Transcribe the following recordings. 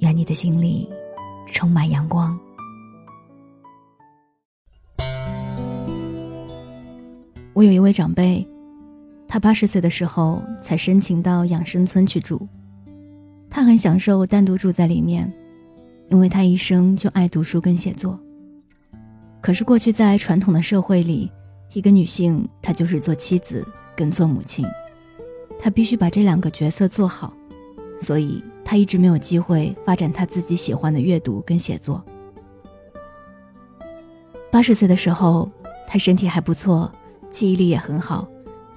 愿你的心里充满阳光。我有一位长辈，他八十岁的时候才申请到养生村去住，他很享受单独住在里面，因为他一生就爱读书跟写作。可是过去在传统的社会里，一个女性她就是做妻子跟做母亲，她必须把这两个角色做好，所以。他一直没有机会发展他自己喜欢的阅读跟写作。八十岁的时候，他身体还不错，记忆力也很好，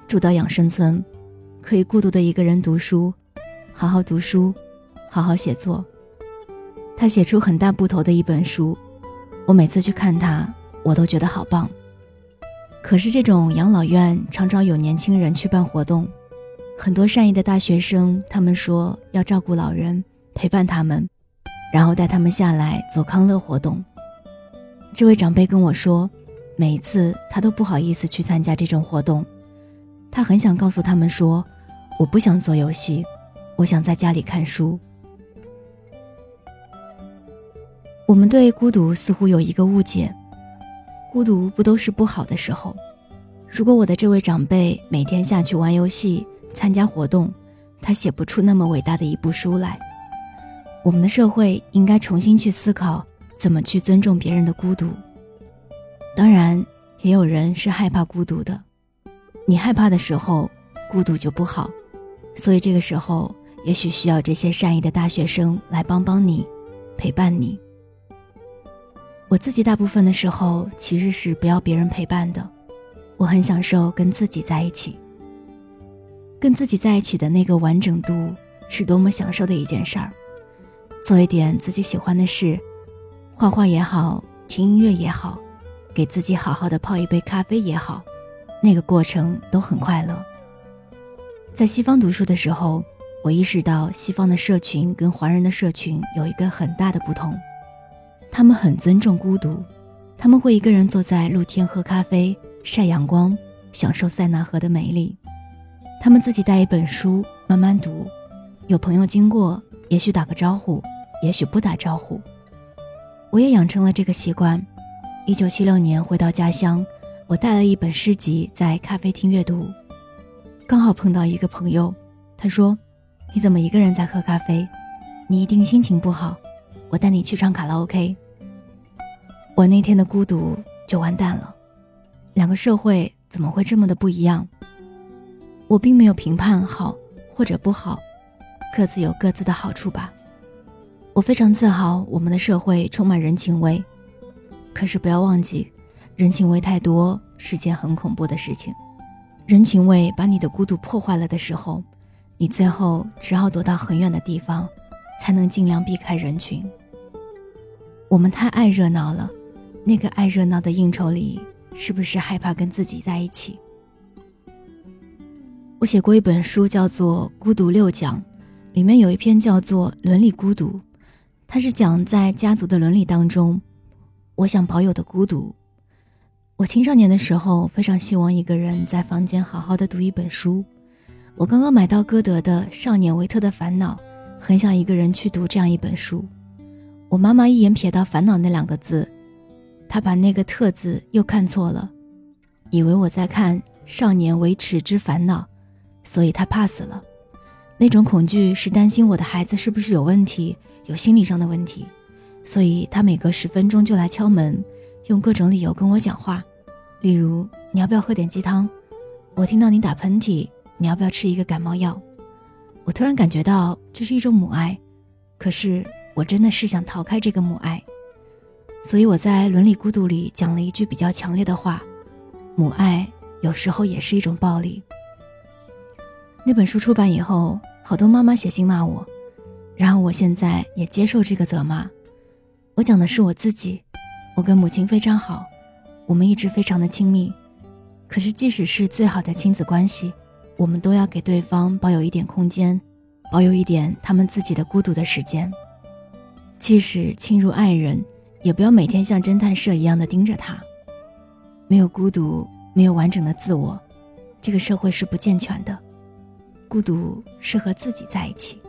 住到养生村，可以孤独的一个人读书，好好读书，好好写作。他写出很大部头的一本书，我每次去看他，我都觉得好棒。可是这种养老院常常有年轻人去办活动。很多善意的大学生，他们说要照顾老人，陪伴他们，然后带他们下来做康乐活动。这位长辈跟我说，每一次他都不好意思去参加这种活动，他很想告诉他们说，我不想做游戏，我想在家里看书。我们对孤独似乎有一个误解，孤独不都是不好的时候？如果我的这位长辈每天下去玩游戏，参加活动，他写不出那么伟大的一部书来。我们的社会应该重新去思考，怎么去尊重别人的孤独。当然，也有人是害怕孤独的。你害怕的时候，孤独就不好。所以这个时候，也许需要这些善意的大学生来帮帮你，陪伴你。我自己大部分的时候其实是不要别人陪伴的，我很享受跟自己在一起。跟自己在一起的那个完整度，是多么享受的一件事儿。做一点自己喜欢的事，画画也好，听音乐也好，给自己好好的泡一杯咖啡也好，那个过程都很快乐。在西方读书的时候，我意识到西方的社群跟华人的社群有一个很大的不同，他们很尊重孤独，他们会一个人坐在露天喝咖啡、晒阳光，享受塞纳河的美丽。他们自己带一本书慢慢读，有朋友经过，也许打个招呼，也许不打招呼。我也养成了这个习惯。一九七六年回到家乡，我带了一本诗集在咖啡厅阅读，刚好碰到一个朋友，他说：“你怎么一个人在喝咖啡？你一定心情不好，我带你去唱卡拉 OK。”我那天的孤独就完蛋了。两个社会怎么会这么的不一样？我并没有评判好或者不好，各自有各自的好处吧。我非常自豪，我们的社会充满人情味。可是不要忘记，人情味太多是件很恐怖的事情。人情味把你的孤独破坏了的时候，你最后只好躲到很远的地方，才能尽量避开人群。我们太爱热闹了，那个爱热闹的应酬里，是不是害怕跟自己在一起？我写过一本书，叫做《孤独六讲》，里面有一篇叫做《伦理孤独》，它是讲在家族的伦理当中，我想保有的孤独。我青少年的时候非常希望一个人在房间好好的读一本书。我刚刚买到歌德的《少年维特的烦恼》，很想一个人去读这样一本书。我妈妈一眼瞥到“烦恼”那两个字，她把那个“特”字又看错了，以为我在看《少年维持之烦恼》。所以他怕死了，那种恐惧是担心我的孩子是不是有问题，有心理上的问题。所以他每隔十分钟就来敲门，用各种理由跟我讲话，例如你要不要喝点鸡汤？我听到你打喷嚏，你要不要吃一个感冒药？我突然感觉到这是一种母爱，可是我真的是想逃开这个母爱，所以我在伦理孤独里讲了一句比较强烈的话：母爱有时候也是一种暴力。那本书出版以后，好多妈妈写信骂我，然后我现在也接受这个责骂。我讲的是我自己，我跟母亲非常好，我们一直非常的亲密。可是即使是最好的亲子关系，我们都要给对方保有一点空间，保有一点他们自己的孤独的时间。即使亲如爱人，也不要每天像侦探社一样的盯着他。没有孤独，没有完整的自我，这个社会是不健全的。孤独是和自己在一起。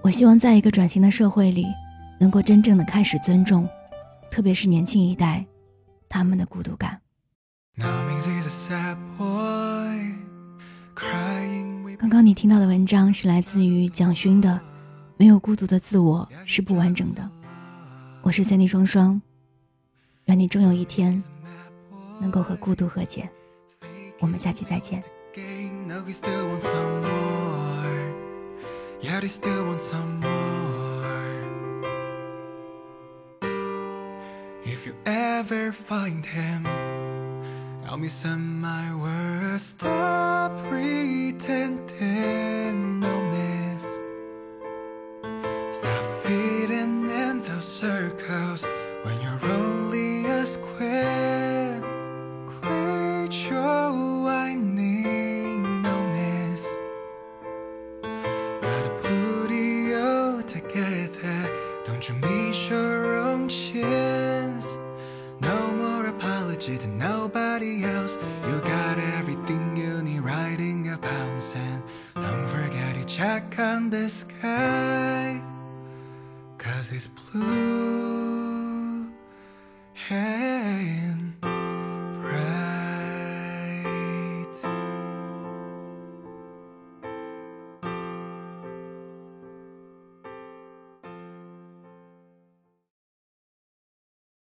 我希望在一个转型的社会里，能够真正的开始尊重，特别是年轻一代，他们的孤独感。刚刚你听到的文章是来自于蒋勋的《没有孤独的自我是不完整的》。我是三 D 双双，愿你终有一天能够和孤独和解。我们下期再见。Yeah, they still want some more. If you ever find him, I'll miss him my words. Stop pretending dejan de